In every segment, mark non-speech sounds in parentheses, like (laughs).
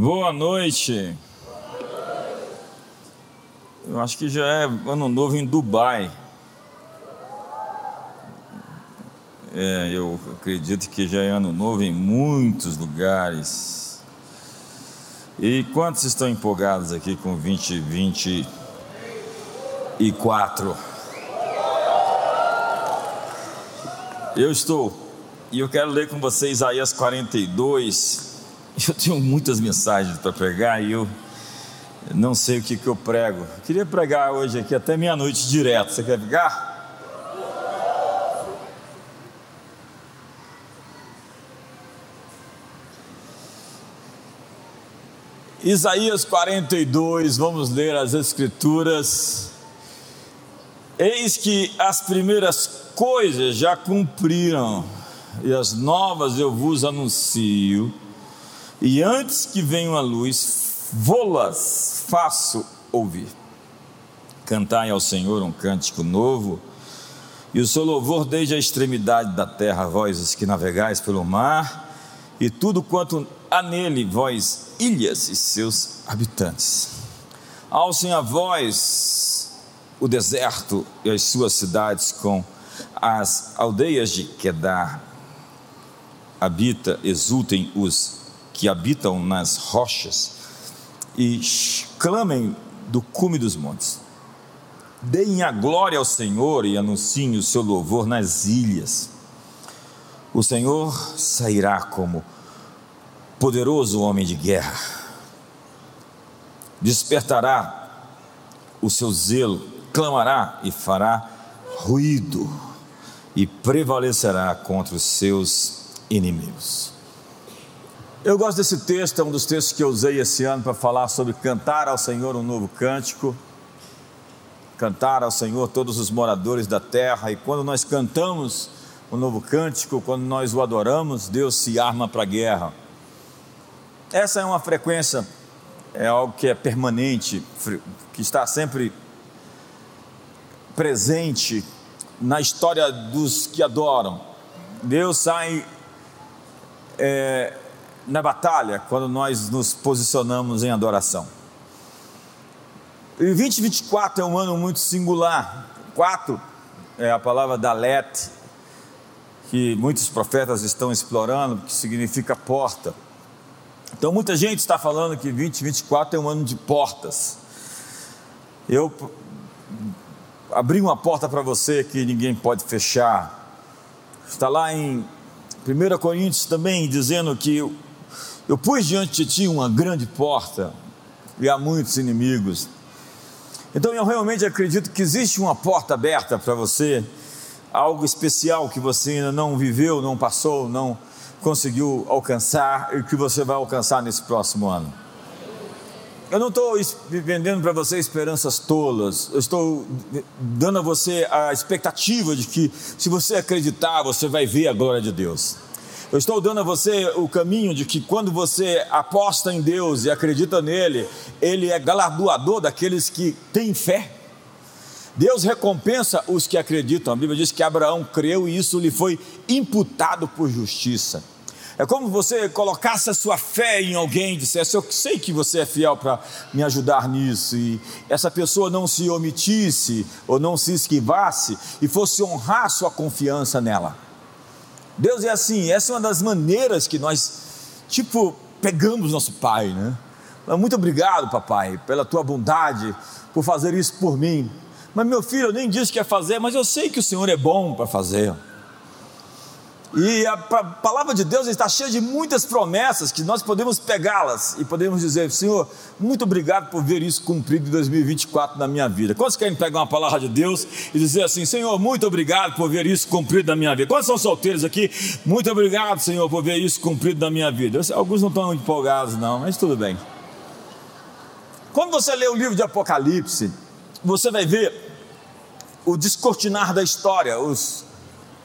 Boa noite. Eu acho que já é ano novo em Dubai. É, eu acredito que já é ano novo em muitos lugares. E quantos estão empolgados aqui com 2024? Eu estou. E eu quero ler com vocês Isaías 42. (laughs) Eu tenho muitas mensagens para pregar e eu não sei o que, que eu prego. Eu queria pregar hoje aqui até meia-noite direto. Você quer pegar? Isaías 42, vamos ler as Escrituras. Eis que as primeiras coisas já cumpriram, e as novas eu vos anuncio e antes que venham a luz, vô-las faço ouvir. Cantai ao Senhor um cântico novo, e o seu louvor desde a extremidade da terra, vós os que navegais pelo mar, e tudo quanto há nele, vós ilhas e seus habitantes. Alcem a voz o deserto e as suas cidades com as aldeias de Quedar. Habita, exultem os que habitam nas rochas e clamem do cume dos montes. Deem a glória ao Senhor e anunciem o seu louvor nas ilhas. O Senhor sairá como poderoso homem de guerra. Despertará o seu zelo, clamará e fará ruído e prevalecerá contra os seus inimigos. Eu gosto desse texto, é um dos textos que eu usei esse ano para falar sobre cantar ao Senhor um novo cântico. Cantar ao Senhor todos os moradores da terra, e quando nós cantamos um novo cântico, quando nós o adoramos, Deus se arma para a guerra. Essa é uma frequência, é algo que é permanente, que está sempre presente na história dos que adoram. Deus sai é, na batalha quando nós nos posicionamos em adoração. E 2024 é um ano muito singular. Quatro é a palavra Dalet, que muitos profetas estão explorando, que significa porta. Então muita gente está falando que 2024 é um ano de portas. Eu abri uma porta para você que ninguém pode fechar. Está lá em 1 Coríntios também dizendo que eu pus diante de ti uma grande porta e há muitos inimigos. Então eu realmente acredito que existe uma porta aberta para você, algo especial que você ainda não viveu, não passou, não conseguiu alcançar e que você vai alcançar nesse próximo ano. Eu não estou vendendo para você esperanças tolas, eu estou dando a você a expectativa de que, se você acreditar, você vai ver a glória de Deus. Eu estou dando a você o caminho de que quando você aposta em Deus e acredita nele, ele é galardoador daqueles que têm fé. Deus recompensa os que acreditam. A Bíblia diz que Abraão creu e isso lhe foi imputado por justiça. É como você colocasse a sua fé em alguém e dissesse: Eu sei que você é fiel para me ajudar nisso, e essa pessoa não se omitisse ou não se esquivasse e fosse honrar sua confiança nela. Deus é assim, essa é uma das maneiras que nós, tipo, pegamos nosso Pai, né? Muito obrigado, papai, pela tua bondade, por fazer isso por mim. Mas meu filho, eu nem disse que ia fazer, mas eu sei que o Senhor é bom para fazer. E a palavra de Deus está cheia de muitas promessas que nós podemos pegá-las e podemos dizer: Senhor, muito obrigado por ver isso cumprido em 2024 na minha vida. Quantos querem pegar uma palavra de Deus e dizer assim: Senhor, muito obrigado por ver isso cumprido na minha vida? Quantos são solteiros aqui? Muito obrigado, Senhor, por ver isso cumprido na minha vida. Alguns não estão empolgados, não, mas tudo bem. Quando você lê o livro de Apocalipse, você vai ver o descortinar da história, os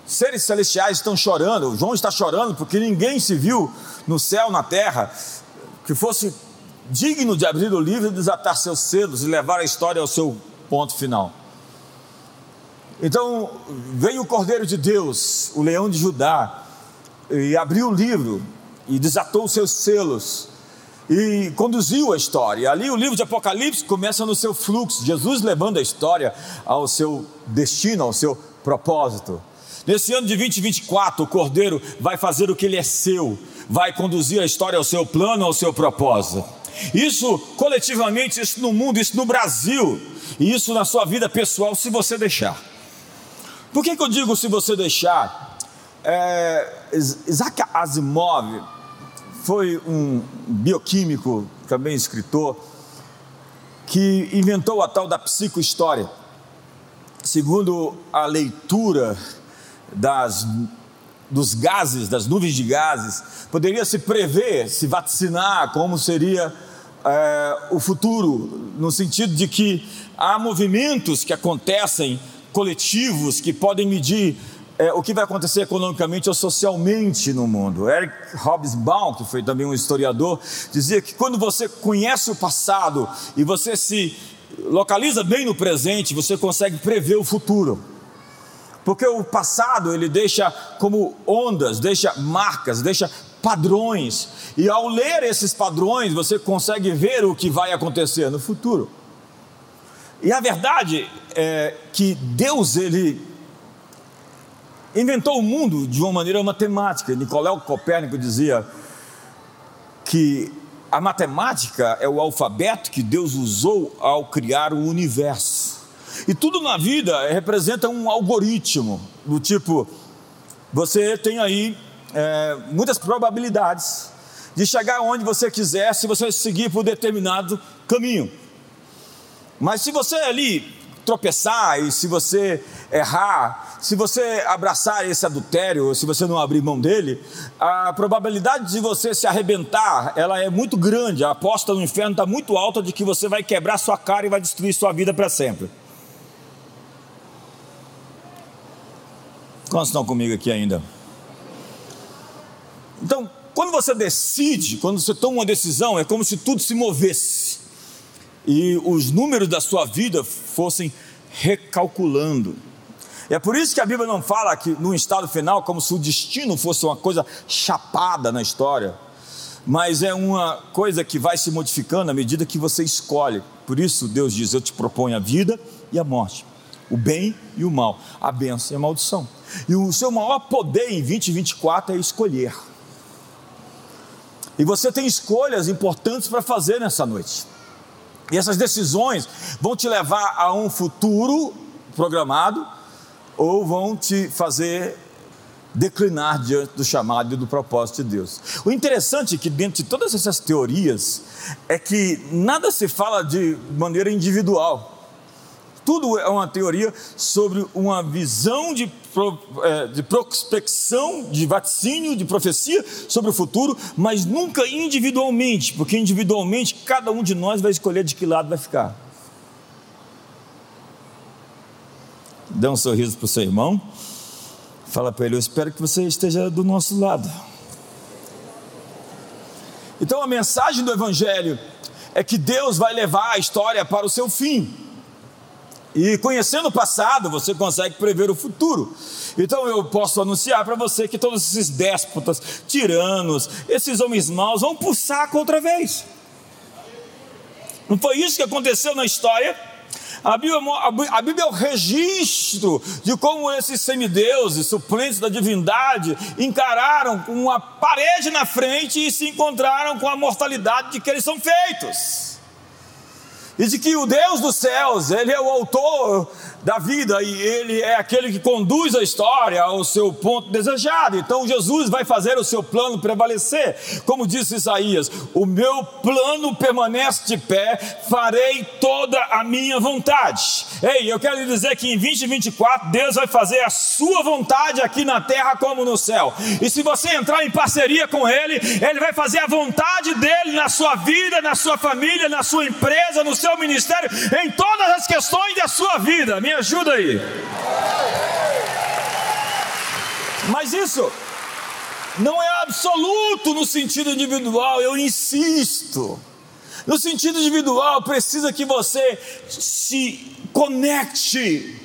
seres celestiais estão chorando, João está chorando porque ninguém se viu no céu, na terra, que fosse digno de abrir o livro e desatar seus selos e levar a história ao seu ponto final. Então veio o Cordeiro de Deus, o leão de Judá, e abriu o livro e desatou seus selos. e conduziu a história. Ali o livro de Apocalipse começa no seu fluxo, Jesus levando a história ao seu destino, ao seu propósito. Nesse ano de 2024, o Cordeiro vai fazer o que ele é seu, vai conduzir a história ao seu plano, ao seu propósito. Isso coletivamente, isso no mundo, isso no Brasil, e isso na sua vida pessoal, se você deixar. Por que, que eu digo se você deixar? É, Isaac Asimov foi um bioquímico, também escritor, que inventou a tal da psicohistória. Segundo a leitura das, dos gases, das nuvens de gases, poderia se prever, se vaticinar como seria é, o futuro, no sentido de que há movimentos que acontecem coletivos que podem medir é, o que vai acontecer economicamente ou socialmente no mundo. Eric Hobsbawm, que foi também um historiador, dizia que quando você conhece o passado e você se localiza bem no presente, você consegue prever o futuro. Porque o passado ele deixa como ondas, deixa marcas, deixa padrões. E ao ler esses padrões, você consegue ver o que vai acontecer no futuro. E a verdade é que Deus ele inventou o mundo de uma maneira matemática. Nicolau Copérnico dizia que a matemática é o alfabeto que Deus usou ao criar o universo. E tudo na vida representa um algoritmo, do tipo, você tem aí é, muitas probabilidades de chegar onde você quiser se você seguir por determinado caminho. Mas se você ali tropeçar e se você errar, se você abraçar esse adultério, se você não abrir mão dele, a probabilidade de você se arrebentar, ela é muito grande. A aposta no inferno está muito alta de que você vai quebrar sua cara e vai destruir sua vida para sempre. Quantos estão comigo aqui ainda? Então, quando você decide, quando você toma uma decisão, é como se tudo se movesse e os números da sua vida fossem recalculando. É por isso que a Bíblia não fala que no estado final, como se o destino fosse uma coisa chapada na história, mas é uma coisa que vai se modificando à medida que você escolhe. Por isso Deus diz: Eu te proponho a vida e a morte, o bem e o mal, a bênção e a maldição. E o seu maior poder em 2024 é escolher. E você tem escolhas importantes para fazer nessa noite. E essas decisões vão te levar a um futuro programado ou vão te fazer declinar diante do chamado e do propósito de Deus. O interessante é que dentro de todas essas teorias é que nada se fala de maneira individual. Tudo é uma teoria sobre uma visão de, é, de prospecção, de vaticínio, de profecia sobre o futuro, mas nunca individualmente, porque individualmente cada um de nós vai escolher de que lado vai ficar. Dê um sorriso para o seu irmão, fala para ele: Eu espero que você esteja do nosso lado. Então a mensagem do Evangelho é que Deus vai levar a história para o seu fim. E conhecendo o passado, você consegue prever o futuro. Então eu posso anunciar para você que todos esses déspotas, tiranos, esses homens maus vão pulsar outra vez. Não foi isso que aconteceu na história? A Bíblia, a Bíblia, é o registro de como esses semideuses, suplentes da divindade, encararam com uma parede na frente e se encontraram com a mortalidade de que eles são feitos e de que o Deus dos céus, Ele é o autor da vida e Ele é aquele que conduz a história ao seu ponto desejado. Então Jesus vai fazer o seu plano prevalecer, como disse Isaías: O meu plano permanece de pé, farei toda a minha vontade. Ei, eu quero lhe dizer que em 2024 Deus vai fazer a sua vontade aqui na terra como no céu. E se você entrar em parceria com Ele, Ele vai fazer a vontade dele na sua vida, na sua família, na sua empresa, no seu ministério, em todas as questões da sua vida. Me ajuda aí. Mas isso não é absoluto no sentido individual, eu insisto. No sentido individual, precisa que você se conecte,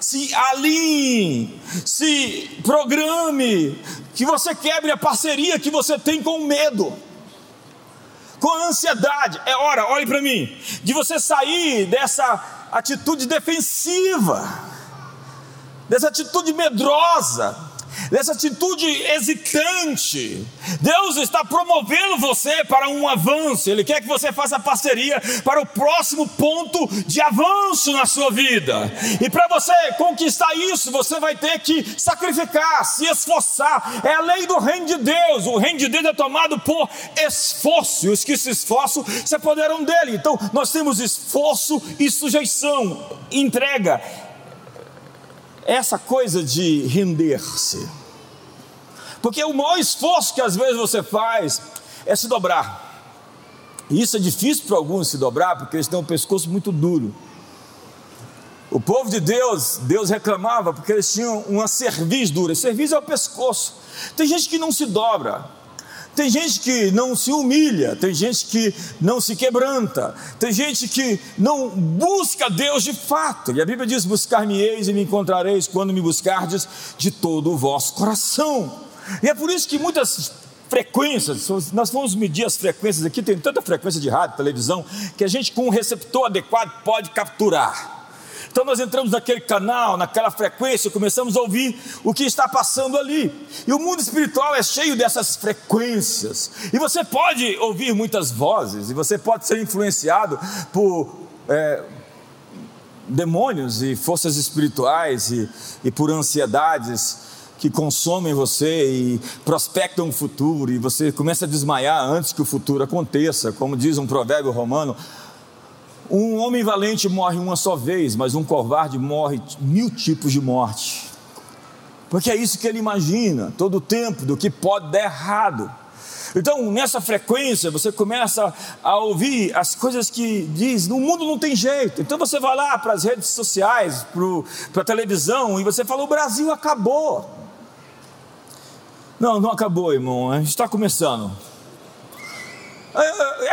se alinhe, se programe, que você quebre a parceria que você tem com medo. com ansiedade. É hora, olhe para mim, de você sair dessa atitude defensiva, dessa atitude medrosa, dessa atitude hesitante. Deus está promovendo você para um avanço, Ele quer que você faça parceria para o próximo ponto de avanço na sua vida. E para você conquistar isso, você vai ter que sacrificar, se esforçar. É a lei do reino de Deus. O reino de Deus é tomado por esforço, e os que se esforçam se apoderam dele. Então, nós temos esforço e sujeição, entrega essa coisa de render-se. Porque o maior esforço que às vezes você faz é se dobrar. E isso é difícil para alguns se dobrar, porque eles têm um pescoço muito duro. O povo de Deus, Deus reclamava porque eles tinham uma cerviz dura. Cerviz é o pescoço. Tem gente que não se dobra. Tem gente que não se humilha, tem gente que não se quebranta, tem gente que não busca Deus de fato. E a Bíblia diz: Buscar-me-eis e me encontrareis quando me buscardes de todo o vosso coração. E é por isso que muitas frequências, nós vamos medir as frequências aqui, tem tanta frequência de rádio, televisão, que a gente com um receptor adequado pode capturar. Então nós entramos naquele canal, naquela frequência, começamos a ouvir o que está passando ali. E o mundo espiritual é cheio dessas frequências. E você pode ouvir muitas vozes, e você pode ser influenciado por é, demônios e forças espirituais e, e por ansiedades que consomem você e prospectam o futuro, e você começa a desmaiar antes que o futuro aconteça, como diz um provérbio romano um homem valente morre uma só vez, mas um covarde morre mil tipos de morte. Porque é isso que ele imagina todo o tempo do que pode dar errado. Então, nessa frequência, você começa a ouvir as coisas que diz: no mundo não tem jeito. Então, você vai lá para as redes sociais, para a televisão, e você fala: o Brasil acabou. Não, não acabou, irmão, está começando.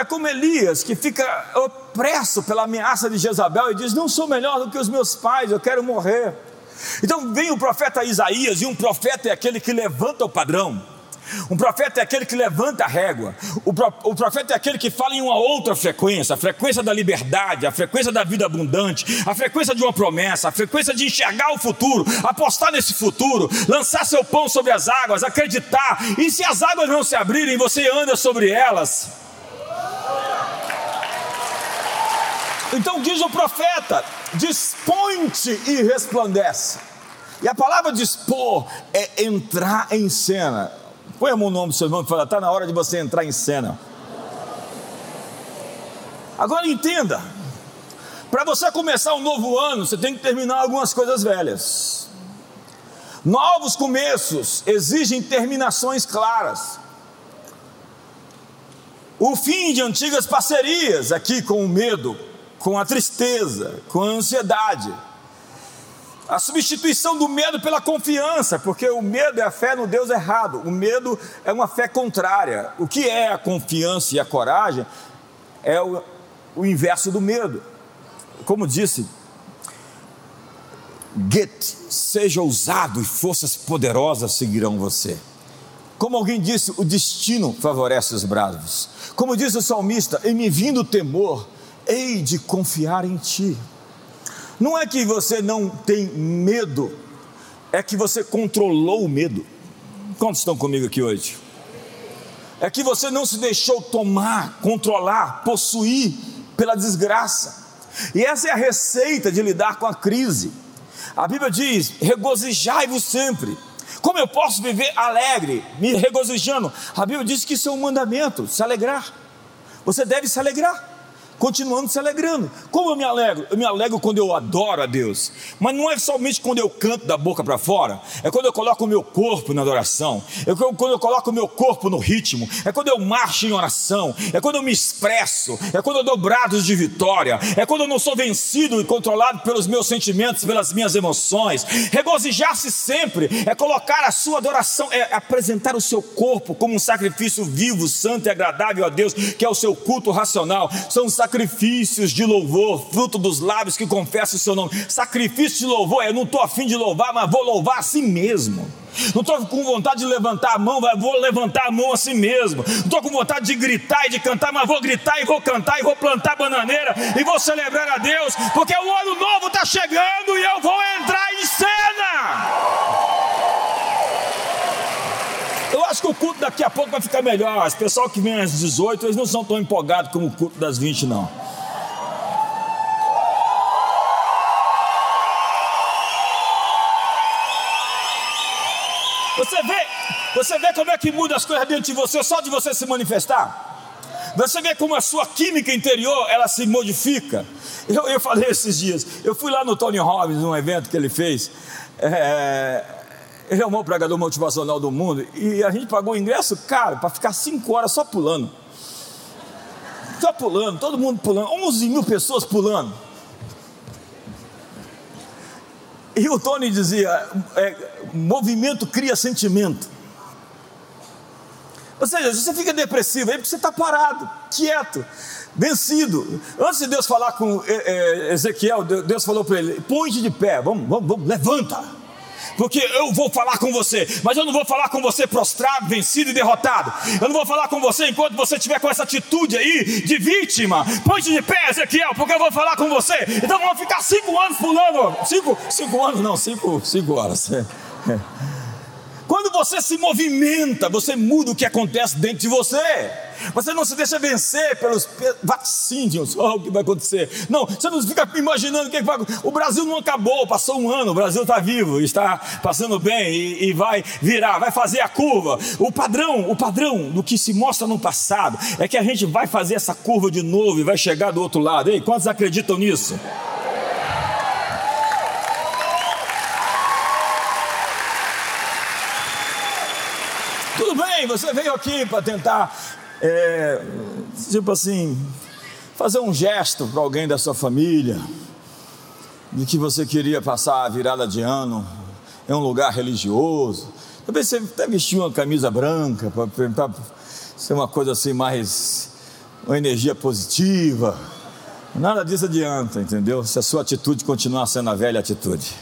É, como Elias que fica opresso pela ameaça de Jezabel e diz: Não sou melhor do que os meus pais, eu quero morrer. Então vem o profeta Isaías, e um profeta é aquele que levanta o padrão. Um profeta é aquele que levanta a régua. O, pro, o, profeta é aquele que fala em uma outra frequência, a frequência da liberdade, a frequência da vida abundante, a frequência de uma promessa, a frequência de enxergar o futuro, apostar nesse futuro, lançar seu pão sobre as águas, acreditar. E se as águas não se abrirem, você anda sobre elas. Então diz o profeta: dispõe-te e resplandece. E a palavra dispor é entrar em cena. Põe a mão no nome do seu irmão e fala: está na hora de você entrar em cena. Agora entenda: para você começar um novo ano, você tem que terminar algumas coisas velhas. Novos começos exigem terminações claras. O fim de antigas parcerias, aqui com o medo, com a tristeza, com a ansiedade. A substituição do medo pela confiança, porque o medo é a fé no Deus errado, o medo é uma fé contrária. O que é a confiança e a coragem é o, o inverso do medo. Como disse, Get, seja ousado e forças poderosas seguirão você. Como alguém disse, o destino favorece os bravos. Como diz o salmista, em me vindo o temor, hei de confiar em Ti. Não é que você não tem medo, é que você controlou o medo. Quantos estão comigo aqui hoje? É que você não se deixou tomar, controlar, possuir pela desgraça. E essa é a receita de lidar com a crise. A Bíblia diz: regozijai-vos sempre. Como eu posso viver alegre, me regozijando? A Bíblia diz que isso é um mandamento, se alegrar. Você deve se alegrar continuando se alegrando. Como eu me alegro? Eu me alegro quando eu adoro a Deus, mas não é somente quando eu canto da boca para fora, é quando eu coloco o meu corpo na adoração, é quando eu coloco o meu corpo no ritmo, é quando eu marcho em oração, é quando eu me expresso, é quando eu dou brados de vitória, é quando eu não sou vencido e controlado pelos meus sentimentos, pelas minhas emoções. Regozijar-se sempre é colocar a sua adoração, é apresentar o seu corpo como um sacrifício vivo, santo e agradável a Deus, que é o seu culto racional. São sacrifícios sacrifícios de louvor, fruto dos lábios que confessam o seu nome. Sacrifício de louvor, eu não estou afim de louvar, mas vou louvar a si mesmo. Não estou com vontade de levantar a mão, mas vou levantar a mão a si mesmo. Não estou com vontade de gritar e de cantar, mas vou gritar e vou cantar e vou plantar bananeira e vou celebrar a Deus, porque o ano novo está chegando e eu vou entrar em cena. Acho que o culto daqui a pouco vai ficar melhor. As pessoal que vem às 18, eles não são tão empolgados como o culto das 20, não. Você vê, você vê como é que muda as coisas dentro de você só de você se manifestar? Você vê como a sua química interior ela se modifica. Eu, eu falei (laughs) esses dias, eu fui lá no Tony Robbins, num evento que ele fez. É, ele é o maior pregador motivacional do mundo. E a gente pagou o ingresso caro para ficar cinco horas só pulando. Só pulando, todo mundo pulando, 11 mil pessoas pulando. E o Tony dizia: é, movimento cria sentimento. Ou seja, você fica depressivo aí porque você está parado, quieto, vencido. Antes de Deus falar com é, é, Ezequiel, Deus falou para ele: põe de pé, vamos, vamos, vamos levanta porque eu vou falar com você, mas eu não vou falar com você prostrado, vencido e derrotado. Eu não vou falar com você enquanto você estiver com essa atitude aí de vítima. Põe de pé, Ezequiel, porque eu vou falar com você. Então vamos ficar cinco anos pulando. Cinco, cinco anos, não, cinco, cinco horas. É, (laughs) é. Quando você se movimenta, você muda o que acontece dentro de você. Você não se deixa vencer pelos vaticínios, (laughs) oh, o que vai acontecer. Não, você não fica imaginando o que vai O Brasil não acabou, passou um ano, o Brasil está vivo, está passando bem e, e, vai virar, vai fazer a curva. O padrão, o padrão do que se mostra no passado é que a gente vai fazer essa curva de novo e vai chegar do outro lado. Ei, quantos acreditam nisso? bem, você veio aqui para tentar, é, tipo assim, fazer um gesto para alguém da sua família, de que você queria passar a virada de ano em um lugar religioso. Talvez você até vestiu uma camisa branca para ser uma coisa assim mais, uma energia positiva. Nada disso adianta, entendeu? Se a sua atitude continuar sendo a velha atitude.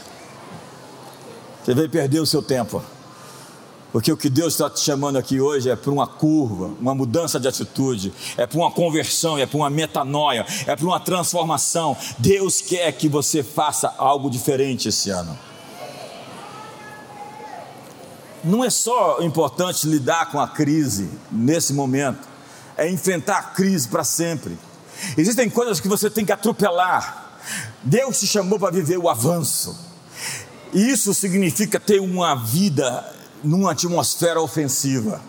Você veio perder o seu tempo. Porque o que Deus está te chamando aqui hoje é para uma curva, uma mudança de atitude, é para uma conversão, é para uma metanoia, é para uma transformação. Deus quer que você faça algo diferente esse ano. Não é só importante lidar com a crise nesse momento, é enfrentar a crise para sempre. Existem coisas que você tem que atropelar. Deus te chamou para viver o avanço. Isso significa ter uma vida numa atmosfera ofensiva.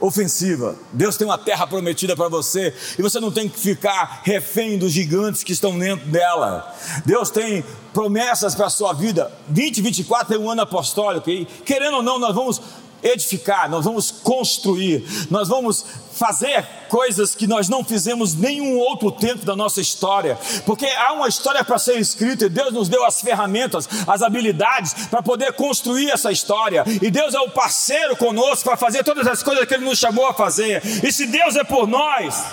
Ofensiva. Deus tem uma terra prometida para você e você não tem que ficar refém dos gigantes que estão dentro dela. Deus tem promessas para a sua vida. 2024 é um ano apostólico e, querendo ou não, nós vamos edificar, nós vamos construir, nós vamos fazer coisas que nós não fizemos nenhum outro tempo da nossa história, porque há uma história para ser escrita e Deus nos deu as ferramentas, as habilidades para poder construir essa história, e Deus é o parceiro conosco para fazer todas as coisas que Ele nos chamou a fazer, e se Deus é por nós,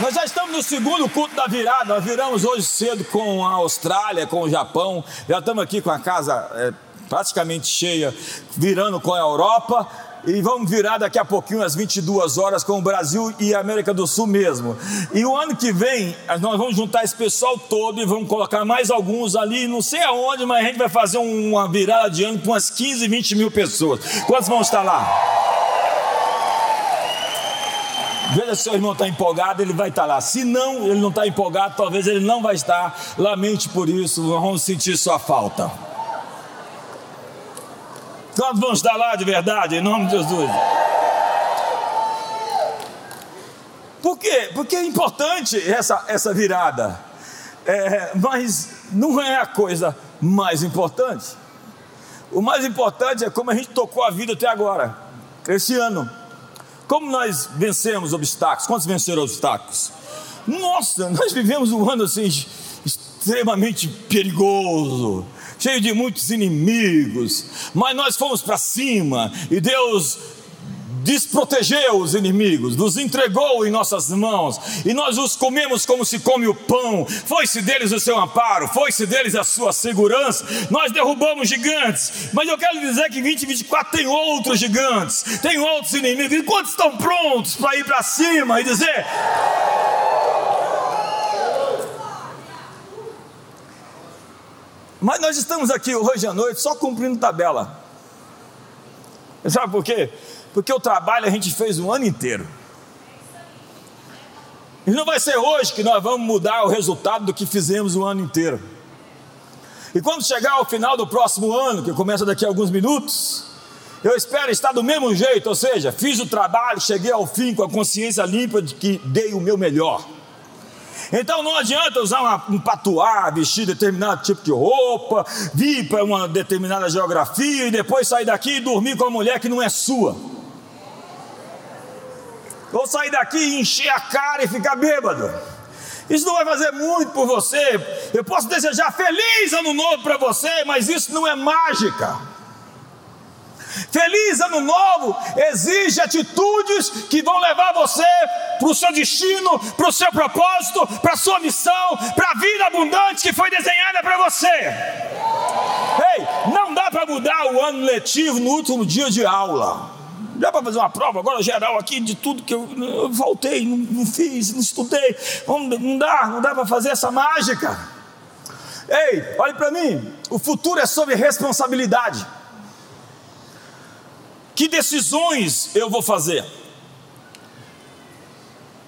Nós já estamos no segundo culto da virada. Nós viramos hoje cedo com a Austrália, com o Japão. Já estamos aqui com a casa é, praticamente cheia, virando com a Europa. E vamos virar daqui a pouquinho, às 22 horas, com o Brasil e a América do Sul mesmo. E o ano que vem, nós vamos juntar esse pessoal todo e vamos colocar mais alguns ali, não sei aonde, mas a gente vai fazer uma virada de ano com umas 15, 20 mil pessoas. Quantos vão estar lá? Veja se seu irmão está empolgado, ele vai estar tá lá. Se não, ele não está empolgado, talvez ele não vai estar. Lamente por isso, vamos sentir sua falta. Quando vamos estar lá de verdade, em nome de Jesus? Por quê? Porque é importante essa, essa virada. É, mas não é a coisa mais importante. O mais importante é como a gente tocou a vida até agora, esse ano. Como nós vencemos obstáculos? Quantos venceram obstáculos? Nossa, nós vivemos um ano assim extremamente perigoso. cheio de muitos inimigos, mas nós fomos para cima e Deus desprotegeu os inimigos, nos entregou em nossas mãos, e nós os comemos como se come o pão. Foi-se deles o seu amparo, foi-se deles a sua segurança. Nós derrubamos gigantes, mas eu quero dizer que 2024 tem outros gigantes, tem outros inimigos. E quantos estão prontos para ir para cima e dizer: Mas nós estamos aqui hoje à noite só cumprindo tabela. Sabe por quê? Porque o trabalho a gente fez o ano inteiro. E não vai ser hoje que nós vamos mudar o resultado do que fizemos o ano inteiro. E quando chegar ao final do próximo ano, que começa daqui a alguns minutos, eu espero estar do mesmo jeito, ou seja, fiz o trabalho, cheguei ao fim com a consciência limpa de que dei o meu melhor. Então não adianta usar uma, um patuá, vestir determinado tipo de roupa, vir para uma determinada geografia e depois sair daqui e dormir com uma mulher que não é sua. Ou sair daqui e encher a cara e ficar bêbado. Isso não vai fazer muito por você. Eu posso desejar feliz ano novo para você, mas isso não é mágica. Feliz ano novo exige atitudes que vão levar você para o seu destino, para o seu propósito, para a sua missão, para a vida abundante que foi desenhada para você. Ei, não dá para mudar o ano letivo no último dia de aula. Dá para fazer uma prova agora geral aqui de tudo que eu, eu voltei, não, não, fiz, não estudei. Não, não dá, não dá para fazer essa mágica. Ei, olhe para mim. O futuro é sobre responsabilidade. Que decisões eu vou fazer?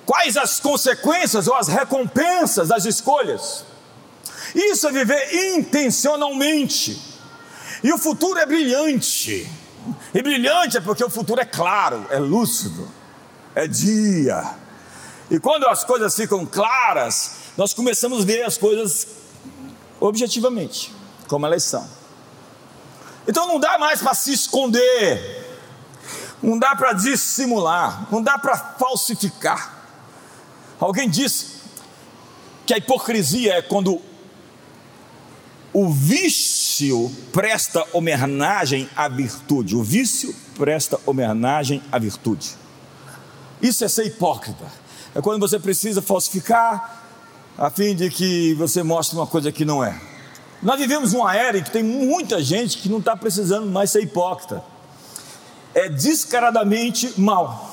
Quais as consequências ou as recompensas das escolhas? Isso é viver intencionalmente. E o futuro é brilhante. E brilhante é porque o futuro é claro, é lúcido, é dia. E quando as coisas ficam claras, nós começamos a ver as coisas objetivamente, como elas são. Então não dá mais para se esconder, não dá para dissimular, não dá para falsificar. Alguém disse que a hipocrisia é quando o vício presta homenagem à virtude. O vício presta homenagem à virtude. Isso é ser hipócrita. É quando você precisa falsificar a fim de que você mostre uma coisa que não é. Nós vivemos uma era em que tem muita gente que não está precisando mais ser hipócrita. É descaradamente mal.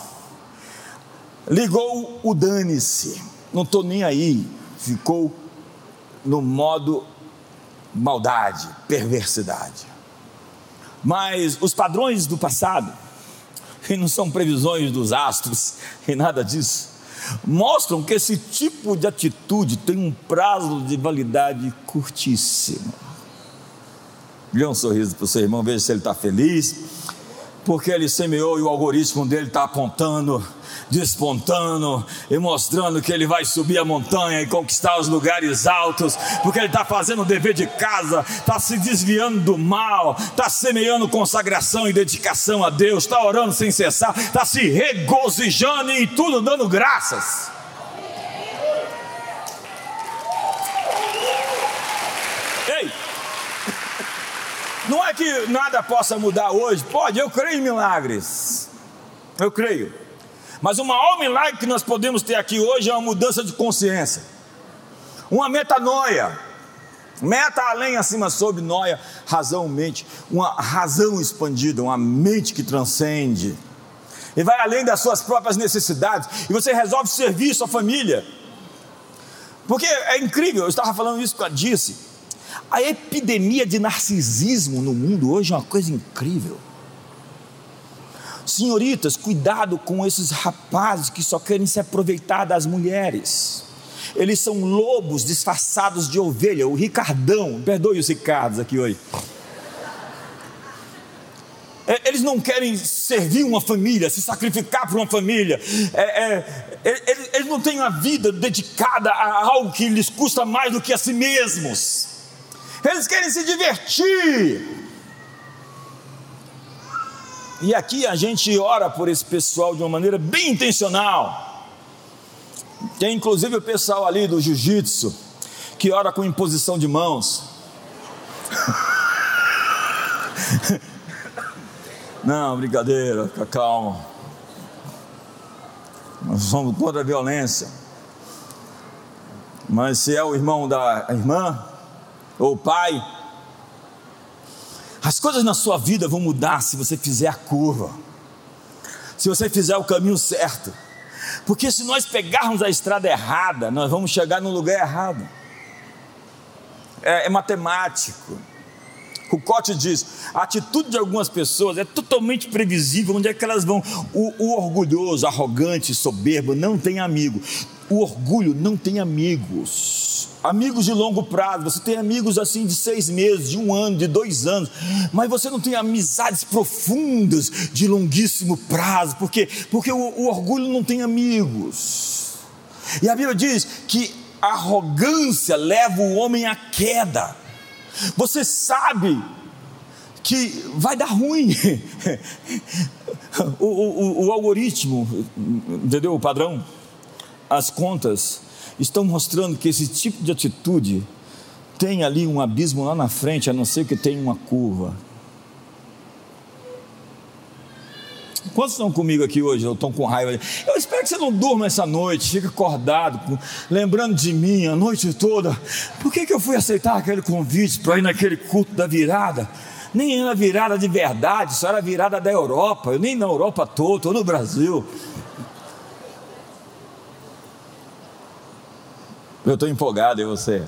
Ligou o dane-se. Não estou nem aí. Ficou no modo maldade, perversidade. Mas os padrões do passado, que não são previsões dos astros (laughs) e nada disso, mostram que esse tipo de atitude tem um prazo de validade curtíssimo. Dê um sorriso para o seu irmão, veja se ele está feliz, porque ele semeou e o algoritmo dele está apontando despontando e mostrando que ele vai subir a montanha e conquistar os lugares altos, porque ele está fazendo o dever de casa, está se desviando do mal, está semeando consagração e dedicação a Deus, está orando sem cessar, está se regozijando e tudo dando graças. Ei, não é que nada possa mudar hoje, pode, eu creio em milagres, eu creio. Mas o maior milagre que nós podemos ter aqui hoje é uma mudança de consciência, uma metanoia. Meta além, acima, sobre, noia, razão, mente, uma razão expandida, uma mente que transcende, e vai além das suas próprias necessidades, e você resolve servir sua família, porque é incrível, eu estava falando isso com a Disse, a epidemia de narcisismo no mundo hoje é uma coisa incrível. Senhoritas, cuidado com esses rapazes que só querem se aproveitar das mulheres. Eles são lobos disfarçados de ovelha. O Ricardão, perdoe os Ricardos aqui hoje. É, eles não querem servir uma família, se sacrificar por uma família. É, é, eles, eles não têm uma vida dedicada a algo que lhes custa mais do que a si mesmos eles querem se divertir. E aqui a gente ora por esse pessoal de uma maneira bem intencional. Tem inclusive o pessoal ali do jiu-jitsu, que ora com imposição de mãos. (laughs) Não, brincadeira, fica calmo. Nós somos contra a violência. Mas se é o irmão da irmã, ou pai, as coisas na sua vida vão mudar se você fizer a curva, se você fizer o caminho certo. Porque se nós pegarmos a estrada errada, nós vamos chegar no lugar errado. É, é matemático. O Cote diz: a atitude de algumas pessoas é totalmente previsível, onde é que elas vão? O, o orgulhoso, arrogante, soberbo não tem amigo. O orgulho não tem amigos. Amigos de longo prazo, você tem amigos assim de seis meses, de um ano, de dois anos, mas você não tem amizades profundas de longuíssimo prazo, porque, porque o, o orgulho não tem amigos. E a Bíblia diz que a arrogância leva o homem à queda. Você sabe que vai dar ruim. (laughs) o, o, o, algoritmo, entendeu? O padrão, as contas estão mostrando que esse tipo de atitude tem ali um abismo lá na frente, a não ser que tenha uma curva. Quantos estão comigo aqui hoje? Ou estão com raiva? Eu espero que você não durma essa noite, fique acordado, lembrando de mim a noite toda. Por que, que eu fui aceitar aquele convite para ir naquele culto da virada? Nem era virada de verdade, só era virada da Europa. Eu nem na Europa toda, estou no Brasil. Eu estou empolgado em você.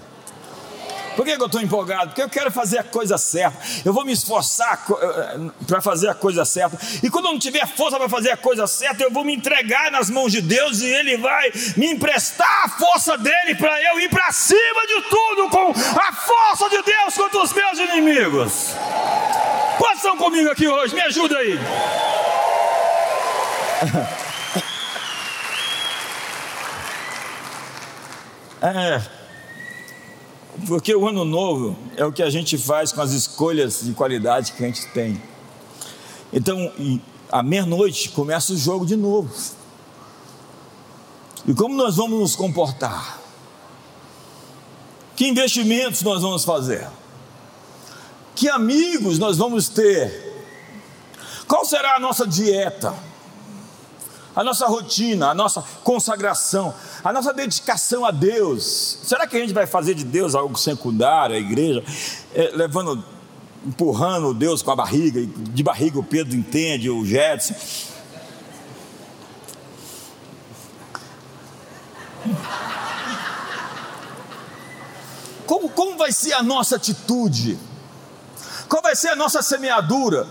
Por que, eu estou empolgado? Porque eu quero fazer a coisa certa. Eu vou me esforçar eh, para fazer a coisa certa. E quando eu não tiver força para fazer a coisa certa, eu vou me entregar nas mãos de Deus e Ele vai me emprestar a força dele para eu ir para cima de tudo com a força de Deus contra os meus inimigos. Quantos estão comigo aqui hoje? Me ajuda aí. (laughs) É. Porque o ano novo é o que a gente faz com as escolhas de qualidade que a gente tem. Então, à meia-noite começa o jogo de novo. E como nós vamos nos comportar? Que investimentos nós vamos fazer? Que amigos nós vamos ter? Qual será a nossa dieta? A nossa rotina, a nossa consagração? a nossa dedicação a Deus. Será que a gente vai fazer de Deus algo secundário, a igreja, é, levando, empurrando Deus com a barriga, de barriga o Pedro entende, o Jetson. Como, como vai ser a nossa atitude? Qual vai ser a nossa semeadura?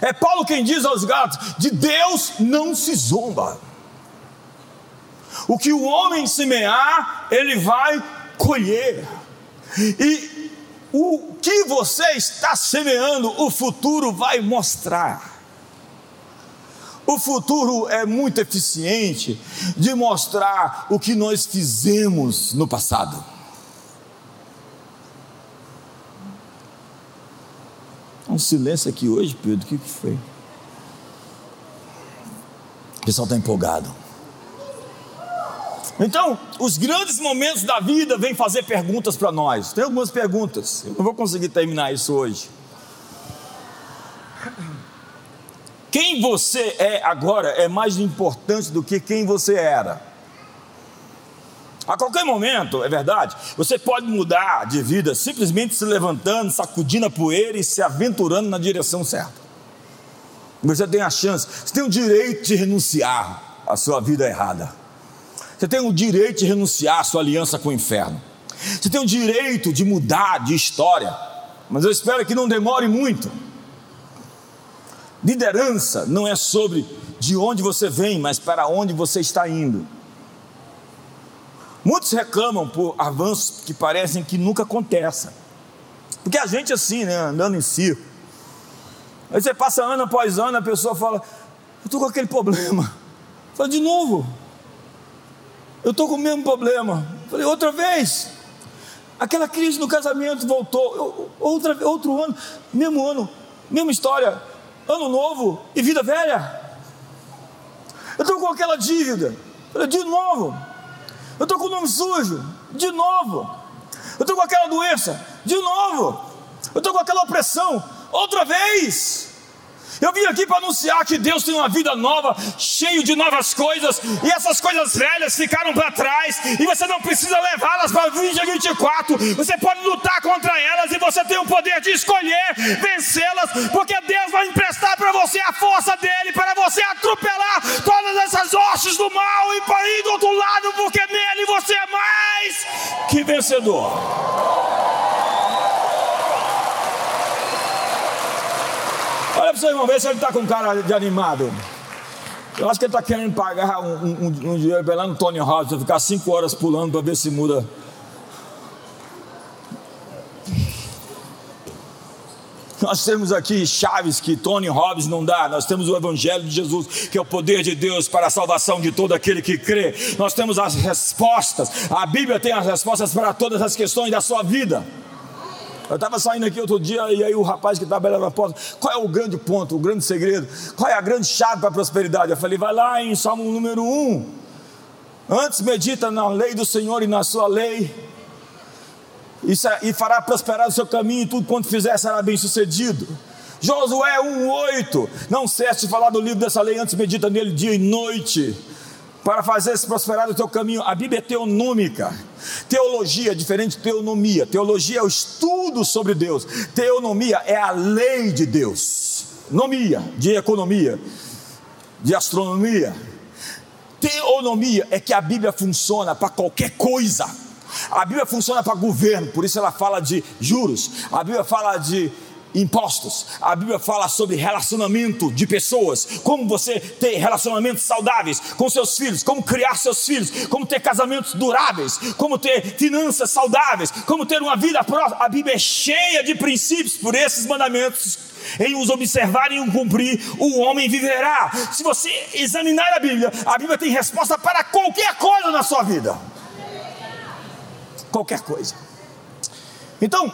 É Paulo quem diz aos gatos: de Deus não se zomba. O que o homem semear, ele vai colher. E o que você está semeando, o futuro vai mostrar. O futuro é muito eficiente de mostrar o que nós fizemos no passado. Um silêncio aqui hoje, Pedro, o que foi? O pessoal está empolgado. Então, os grandes momentos da vida vêm fazer perguntas para nós. Tem algumas perguntas, eu não vou conseguir terminar isso hoje. Quem você é agora é mais importante do que quem você era. A qualquer momento, é verdade, você pode mudar de vida simplesmente se levantando, sacudindo a poeira e se aventurando na direção certa. Você tem a chance, você tem o direito de renunciar à sua vida errada. Você tem o direito de renunciar à sua aliança com o inferno. Você tem o direito de mudar de história. Mas eu espero que não demore muito. Liderança não é sobre de onde você vem, mas para onde você está indo. Muitos reclamam por avanços que parecem que nunca acontecem. Porque a gente assim, né, andando em circo. Aí você passa ano após ano, a pessoa fala: Eu estou com aquele problema. Fala de novo eu estou com o mesmo problema. Falei, outra vez. Aquela crise no casamento voltou. Eu, outra, outro ano, mesmo ano, mesma história. Ano novo e vida velha. Eu estou com aquela dívida. Falei, de novo. Eu estou com o nome sujo. De novo. Eu estou com aquela doença. De novo. Eu estou com aquela opressão. Outra vez. Eu vim aqui para anunciar que Deus tem uma vida nova, cheio de novas coisas, e essas coisas velhas ficaram para trás, e você não precisa levá-las para 2024. Você pode lutar contra elas e você tem o poder de escolher vencê-las, porque Deus vai emprestar para você a força dele, para você atropelar todas essas hostes do mal e para ir do outro lado, porque nele você é mais que vencedor. Olha para o seu irmão, vê se ele está com cara de animado. Eu acho que ele está querendo pagar um, um, um dinheiro para lá no Tony Robbins, ficar cinco horas pulando para ver se muda. Nós temos aqui chaves que Tony Robbins não dá. Nós temos o Evangelho de Jesus, que é o poder de Deus para a salvação de todo aquele que crê. Nós temos as respostas. A Bíblia tem as respostas para todas as questões da sua vida. Eu estava saindo aqui outro dia e aí o rapaz que trabalhava na porta, qual é o grande ponto, o grande segredo? Qual é a grande chave para a prosperidade? Eu falei, vai lá em Salmo número 1. Antes medita na lei do Senhor e na sua lei, e fará prosperar o seu caminho, e tudo quanto fizer será bem sucedido. Josué 1,8. Não cesse de falar do livro dessa lei, antes medita nele dia e noite para fazer se prosperar o teu caminho. A Bíblia é teonômica. Teologia é diferente de teonomia. Teologia é o estudo sobre Deus. Teonomia é a lei de Deus. Nomia, de economia, de astronomia. Teonomia é que a Bíblia funciona para qualquer coisa. A Bíblia funciona para governo, por isso ela fala de juros. A Bíblia fala de impostos. A Bíblia fala sobre relacionamento de pessoas, como você ter relacionamentos saudáveis com seus filhos, como criar seus filhos, como ter casamentos duráveis, como ter finanças saudáveis, como ter uma vida próxima. A Bíblia é cheia de princípios por esses mandamentos. Em os observar e os cumprir, o homem viverá. Se você examinar a Bíblia, a Bíblia tem resposta para qualquer coisa na sua vida. Qualquer coisa. Então,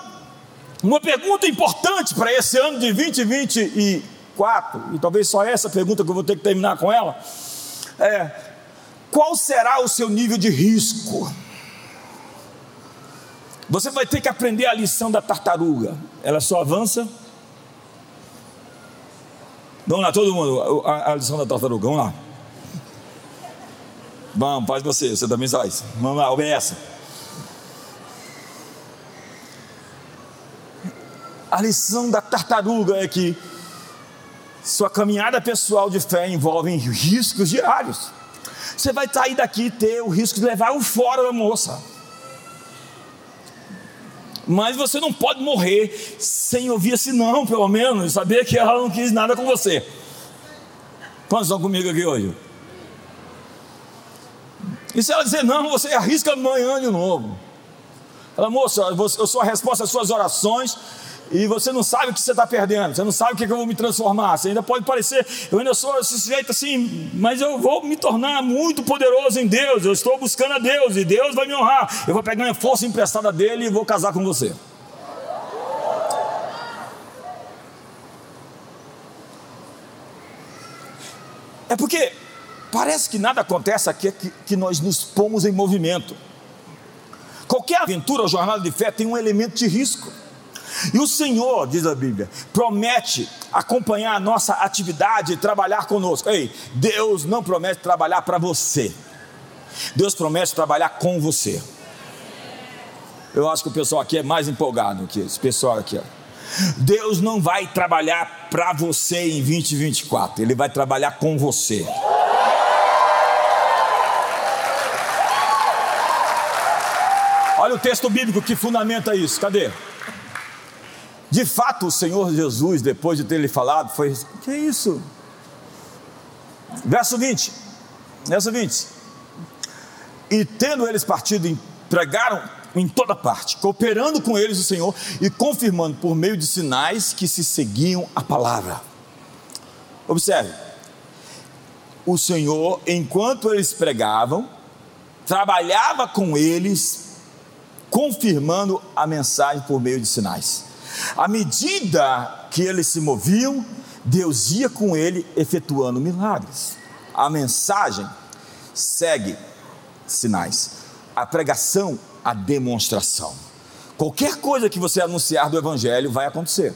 uma pergunta importante para esse ano de 2024, e talvez só essa pergunta que eu vou ter que terminar com ela, é: qual será o seu nível de risco? Você vai ter que aprender a lição da tartaruga. Ela só avança. Vamos lá, todo mundo, a, a lição da tartaruga, vamos lá. Vamos, faz você, você também faz. Vamos lá, obedeça. A lição da tartaruga é que sua caminhada pessoal de fé envolve riscos diários. Você vai sair daqui e ter o risco de levar o fora da moça. Mas você não pode morrer sem ouvir esse não, pelo menos, saber que ela não quis nada com você. Quantos estão comigo aqui hoje? E se ela dizer não, você arrisca amanhã de novo. Ela, moça, eu sou a resposta às suas orações e você não sabe o que você está perdendo, você não sabe o que, é que eu vou me transformar. Você ainda pode parecer, eu ainda sou esse jeito assim, mas eu vou me tornar muito poderoso em Deus. Eu estou buscando a Deus e Deus vai me honrar. Eu vou pegar minha força emprestada dele e vou casar com você. É porque parece que nada acontece aqui que, que nós nos pomos em movimento. Qualquer aventura ou jornada de fé tem um elemento de risco. E o Senhor, diz a Bíblia, promete acompanhar a nossa atividade e trabalhar conosco. Ei, Deus não promete trabalhar para você, Deus promete trabalhar com você. Eu acho que o pessoal aqui é mais empolgado que esse pessoal aqui. Ó. Deus não vai trabalhar para você em 2024, Ele vai trabalhar com você. Olha o texto bíblico que fundamenta isso, cadê? De fato, o Senhor Jesus, depois de ter lhe falado, foi: Que é isso? Verso 20. Verso 20. E tendo eles partido, pregaram em toda parte, cooperando com eles o Senhor e confirmando por meio de sinais que se seguiam a palavra. Observe, o Senhor, enquanto eles pregavam, trabalhava com eles, confirmando a mensagem por meio de sinais. À medida que eles se moviam, Deus ia com ele efetuando milagres. A mensagem segue sinais. A pregação, a demonstração. Qualquer coisa que você anunciar do Evangelho vai acontecer.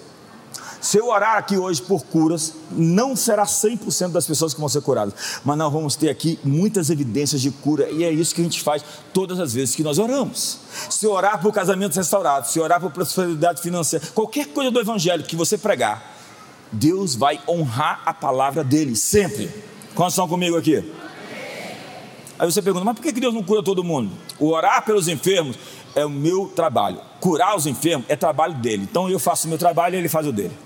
Se eu orar aqui hoje por curas, não será 100% das pessoas que vão ser curadas, mas nós vamos ter aqui muitas evidências de cura, e é isso que a gente faz todas as vezes que nós oramos. Se orar por casamentos restaurados, se orar por prosperidade financeira, qualquer coisa do Evangelho que você pregar, Deus vai honrar a palavra dele, sempre. Quantos estão comigo aqui? Aí você pergunta, mas por que Deus não cura todo mundo? O orar pelos enfermos é o meu trabalho. Curar os enfermos é trabalho dele. Então eu faço o meu trabalho e ele faz o dele.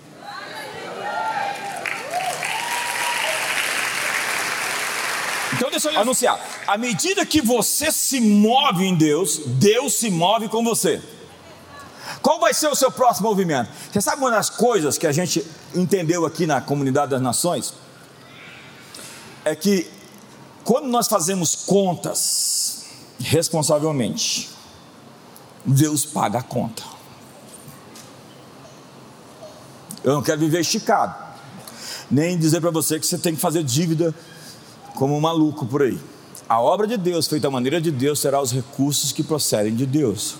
Então deixa eu anunciar. À medida que você se move em Deus, Deus se move com você. Qual vai ser o seu próximo movimento? Você sabe uma das coisas que a gente entendeu aqui na comunidade das nações? É que quando nós fazemos contas responsavelmente, Deus paga a conta. Eu não quero viver esticado, nem dizer para você que você tem que fazer dívida como um maluco por aí. A obra de Deus, feita à maneira de Deus, terá os recursos que procedem de Deus.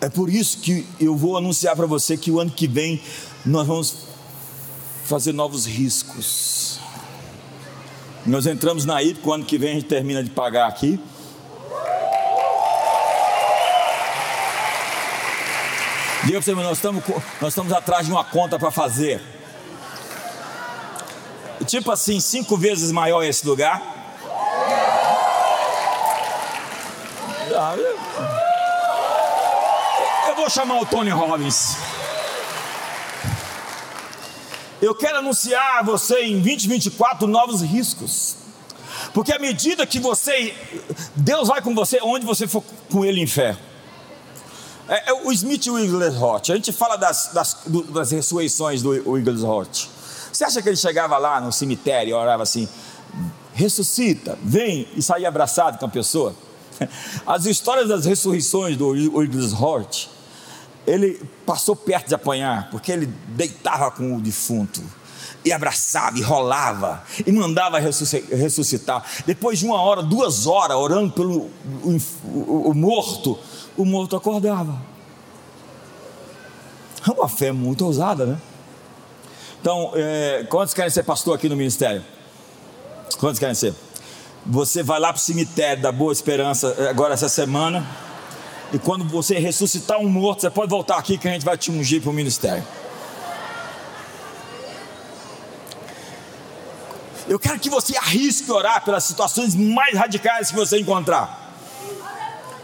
É por isso que eu vou anunciar para você que o ano que vem nós vamos fazer novos riscos. Nós entramos na IPCO, o ano que vem a gente termina de pagar aqui. Diga para nós estamos, nós estamos atrás de uma conta para fazer. Tipo assim, cinco vezes maior esse lugar. Eu vou chamar o Tony Robbins. Eu quero anunciar a você em 2024 novos riscos. Porque à medida que você, Deus vai com você onde você for com Ele em fé. É, é o Smith Wigglesworth, a gente fala das, das, das ressurreições do Wigglesworth. Você acha que ele chegava lá no cemitério e orava assim: ressuscita, vem e saía abraçado com a pessoa? (laughs) As histórias das ressurreições do Wigglesworth ele passou perto de apanhar, porque ele deitava com o defunto, e abraçava, e rolava, e mandava ressuscitar. Depois de uma hora, duas horas, orando pelo o, o, o morto, o morto acordava. É uma fé muito ousada, né? Então, é, quantos querem ser pastor aqui no ministério? Quantos querem ser? Você vai lá para o cemitério da Boa Esperança é, agora essa semana e quando você ressuscitar um morto, você pode voltar aqui que a gente vai te ungir para o ministério. Eu quero que você arrisque orar pelas situações mais radicais que você encontrar.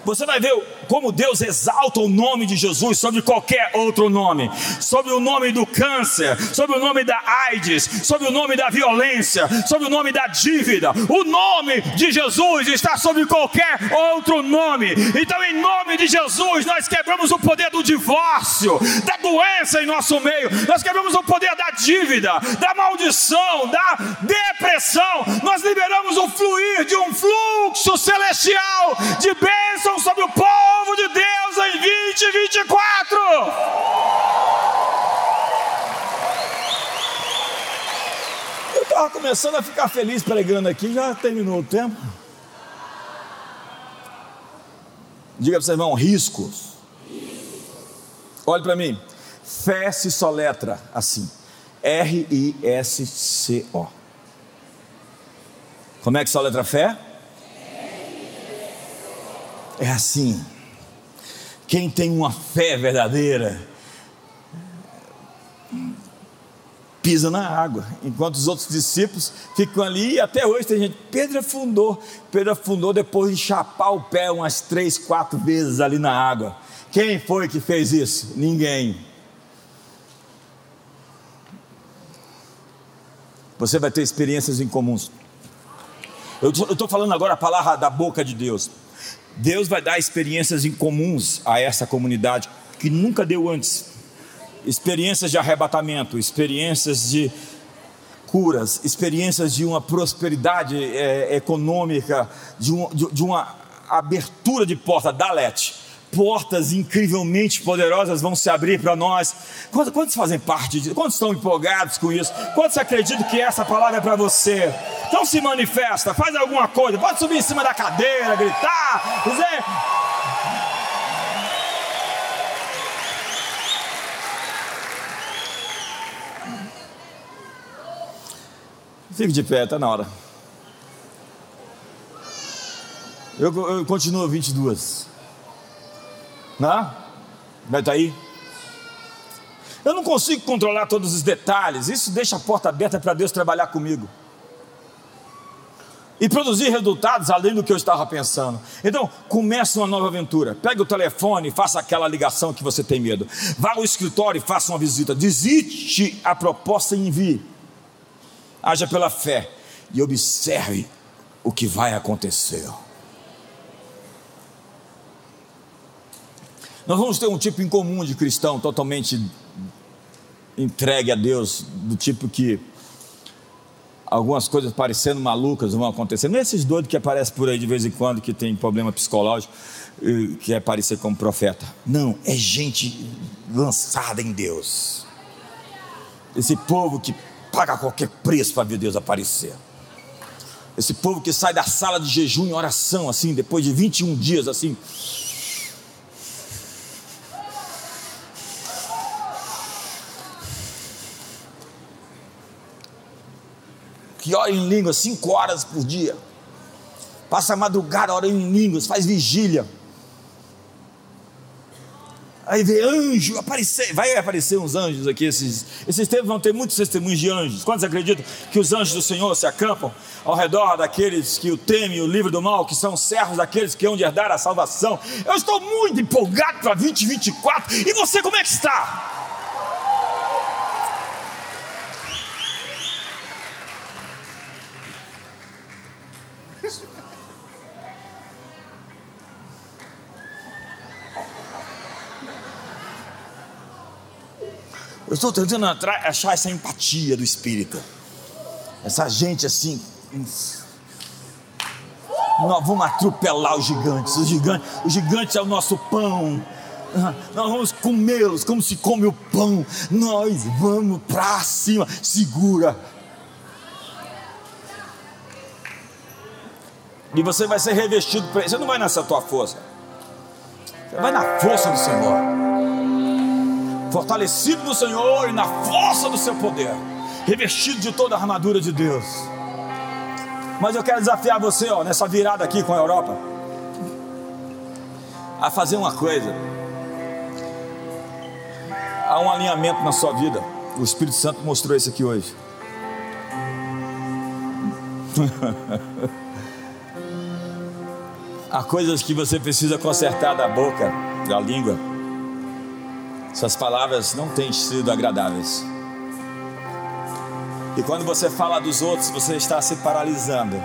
Você vai ver como Deus exalta o nome de Jesus sobre qualquer outro nome, sobre o nome do câncer, sobre o nome da AIDS, sobre o nome da violência, sobre o nome da dívida. O nome de Jesus está sobre qualquer outro nome. Então, em nome de Jesus, nós quebramos o poder do divórcio, da doença em nosso meio, nós quebramos o poder da dívida, da maldição, da depressão. Nós liberamos o fluir de um fluxo celestial de bênção sobre o povo 2024. Eu estava começando a ficar feliz pregando aqui, já terminou o tempo. Diga para você, irmão, riscos. Olhe para mim. Fé se soletra assim. R-I-S-C-O. Como é que soletra fé? É assim. Quem tem uma fé verdadeira, pisa na água, enquanto os outros discípulos ficam ali e até hoje tem gente. Pedro afundou, Pedro afundou depois de chapar o pé umas três, quatro vezes ali na água. Quem foi que fez isso? Ninguém. Você vai ter experiências incomuns. Eu estou falando agora a palavra da boca de Deus. Deus vai dar experiências incomuns a essa comunidade que nunca deu antes. Experiências de arrebatamento, experiências de curas, experiências de uma prosperidade é, econômica, de, um, de, de, uma abertura de porta, Dalet portas incrivelmente poderosas vão se abrir para nós. Quantos, quantos, fazem parte disso? Quantos estão empolgados com isso? Quantos acreditam que essa palavra é para você? Então se manifesta, faz alguma coisa, pode subir em cima da cadeira, gritar, dizer. Fique de pé, está na hora. Eu, eu continuo 22. Não? Vai estar aí? Eu não consigo controlar todos os detalhes. Isso deixa a porta aberta para Deus trabalhar comigo. E produzir resultados além do que eu estava pensando. Então, comece uma nova aventura. Pegue o telefone e faça aquela ligação que você tem medo. Vá ao escritório e faça uma visita. Desiste a proposta e envie. Haja pela fé e observe o que vai acontecer. Nós vamos ter um tipo em comum de cristão totalmente entregue a Deus, do tipo que algumas coisas parecendo malucas vão acontecer. Não é esses doidos que aparecem por aí de vez em quando, que tem problema psicológico, que é parecer como profeta. Não, é gente lançada em Deus. Esse povo que paga qualquer preço para ver Deus aparecer. Esse povo que sai da sala de jejum em oração, assim, depois de 21 dias, assim, que ora em línguas cinco horas por dia, passa a madrugada orando em línguas, faz vigília. Aí vê anjo aparecer, vai aparecer uns anjos aqui. Esses, esses tempos vão ter muitos testemunhos de anjos. Quantos acreditam que os anjos do Senhor se acampam ao redor daqueles que o temem, o livro do mal, que são servos daqueles que hão de herdar a salvação? Eu estou muito empolgado para 2024. E você, como é que está? Eu estou tentando achar essa empatia do espírito. Essa gente assim. Nós vamos atropelar os gigantes. Os gigantes, os gigantes é o nosso pão. Nós vamos comê-los como se come o pão. Nós vamos para cima. Segura. E você vai ser revestido. Você não vai nessa tua força. Você vai na força do Senhor fortalecido no Senhor e na força do seu poder, revestido de toda a armadura de Deus. Mas eu quero desafiar você, ó, nessa virada aqui com a Europa, a fazer uma coisa. Há um alinhamento na sua vida. O Espírito Santo mostrou isso aqui hoje. (laughs) Há coisas que você precisa consertar da boca, da língua. Suas palavras não têm sido agradáveis. E quando você fala dos outros, você está se paralisando.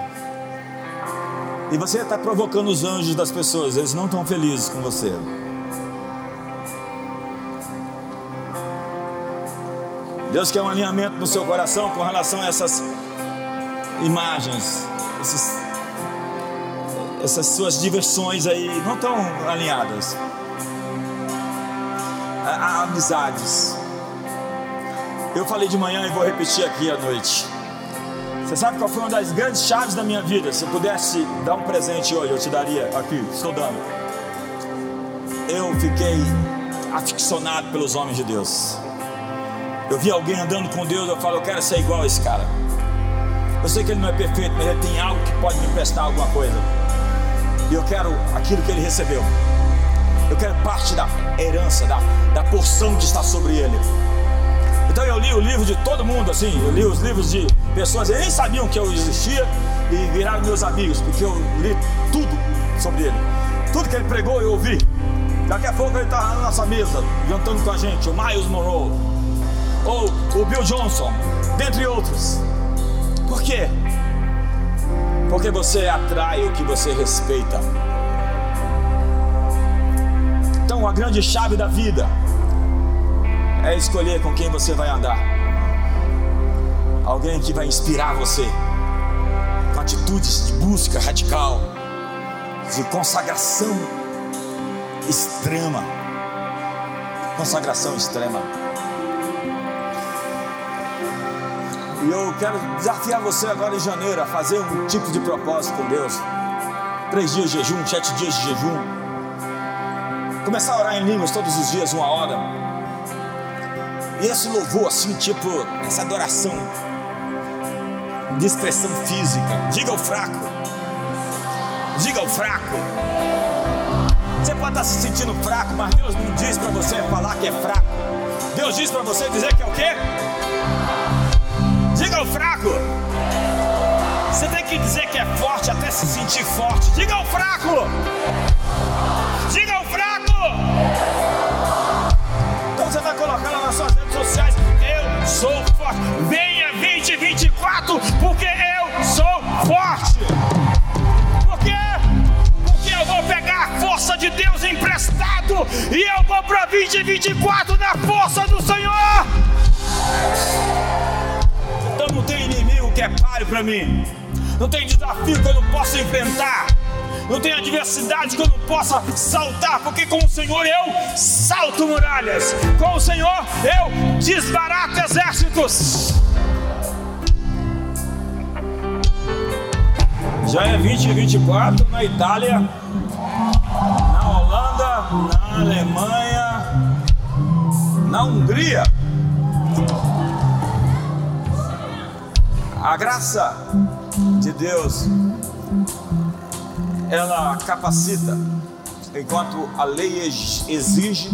E você está provocando os anjos das pessoas, eles não estão felizes com você. Deus quer um alinhamento no seu coração com relação a essas imagens, esses, essas suas diversões aí não estão alinhadas amizades. Eu falei de manhã e vou repetir aqui à noite. Você sabe qual foi uma das grandes chaves da minha vida? Se eu pudesse dar um presente hoje, eu te daria aqui, estou dando. Eu fiquei aficionado pelos homens de Deus. Eu vi alguém andando com Deus, eu falo, eu quero ser igual a esse cara. Eu sei que ele não é perfeito, mas ele tem algo que pode me prestar alguma coisa. E eu quero aquilo que ele recebeu. Eu quero parte da herança, da, da porção que está sobre ele. Então eu li o livro de todo mundo, assim, eu li os livros de pessoas que nem sabiam que eu existia e viraram meus amigos, porque eu li tudo sobre ele. Tudo que ele pregou eu ouvi. Daqui a pouco ele está na nossa mesa, jantando com a gente, o Miles Monroe, ou o Bill Johnson, dentre outros. Por quê? Porque você atrai o que você respeita. Então, a grande chave da vida é escolher com quem você vai andar. Alguém que vai inspirar você com atitudes de busca radical, de consagração extrema. Consagração extrema. E eu quero desafiar você agora em janeiro a fazer um tipo de propósito com Deus. Três dias de jejum, sete dias de jejum Começar a orar em línguas todos os dias, uma hora. E esse louvor, assim, tipo, essa adoração. de expressão física. Diga o fraco. Diga o fraco. Você pode estar se sentindo fraco, mas Deus não diz para você falar que é fraco. Deus diz para você dizer que é o quê? Diga o fraco. Você tem que dizer que é forte até se sentir forte. Diga o fraco. Diga o fraco. Então você vai colocar lá nas suas redes sociais: Eu sou forte. Venha 2024, porque eu sou forte. Por quê? Porque eu vou pegar a força de Deus emprestado e eu vou para 2024 na força do Senhor. Então não tem inimigo que é páreo para mim. Não tem desafio que eu não possa enfrentar. Não tem adversidade que eu não possa saltar, porque com o Senhor eu salto muralhas. Com o Senhor eu desbarato exércitos. Já é 2024 na Itália, na Holanda, na Alemanha, na Hungria. A graça de Deus, ela capacita, enquanto a lei exige,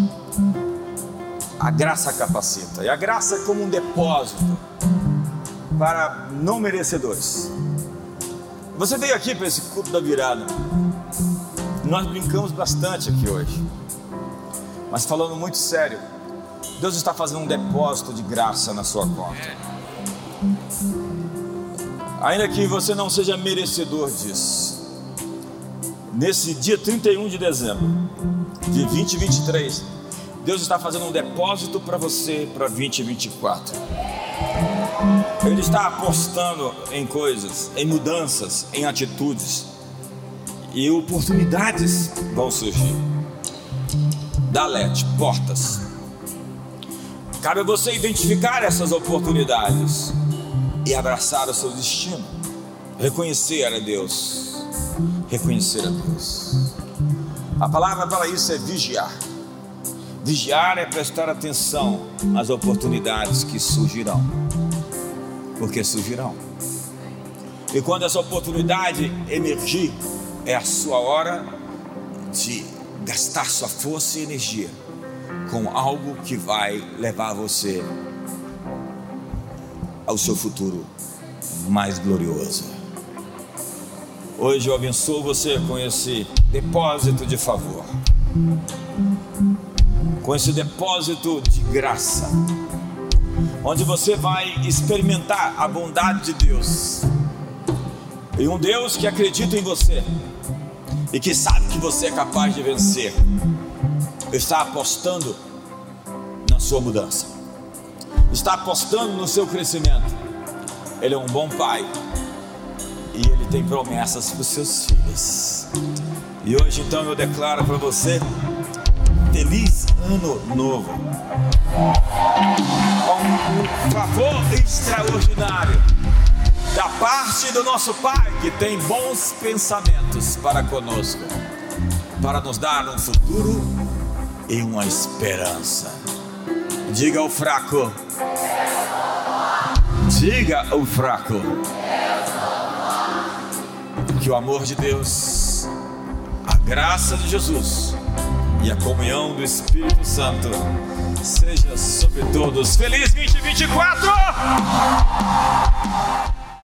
a graça capacita. E a graça é como um depósito para não merecedores. Você veio aqui para esse culto da virada. Nós brincamos bastante aqui hoje. Mas falando muito sério, Deus está fazendo um depósito de graça na sua conta. Ainda que você não seja merecedor disso. Nesse dia 31 de dezembro de 2023, Deus está fazendo um depósito para você para 2024. Ele está apostando em coisas, em mudanças, em atitudes. E oportunidades vão surgir. Dalete, portas. Cabe a você identificar essas oportunidades e abraçar o seu destino. Reconhecer a Deus. Reconhecer a Deus. A palavra para isso é vigiar. Vigiar é prestar atenção às oportunidades que surgirão porque surgirão. E quando essa oportunidade emergir, é a sua hora de gastar sua força e energia com algo que vai levar você ao seu futuro mais glorioso. Hoje eu abençoo você com esse depósito de favor, com esse depósito de graça. Onde você vai experimentar a bondade de Deus. E um Deus que acredita em você. E que sabe que você é capaz de vencer, está apostando na sua mudança, está apostando no seu crescimento. Ele é um bom pai e ele tem promessas para os seus filhos. E hoje então eu declaro para você: feliz ano novo um favor extraordinário da parte do nosso Pai que tem bons pensamentos para conosco, para nos dar um futuro e uma esperança. Diga ao fraco, diga ao fraco, que o amor de Deus, a graça de Jesus e a comunhão do Espírito Santo seja sobre todos. Feliz 2024!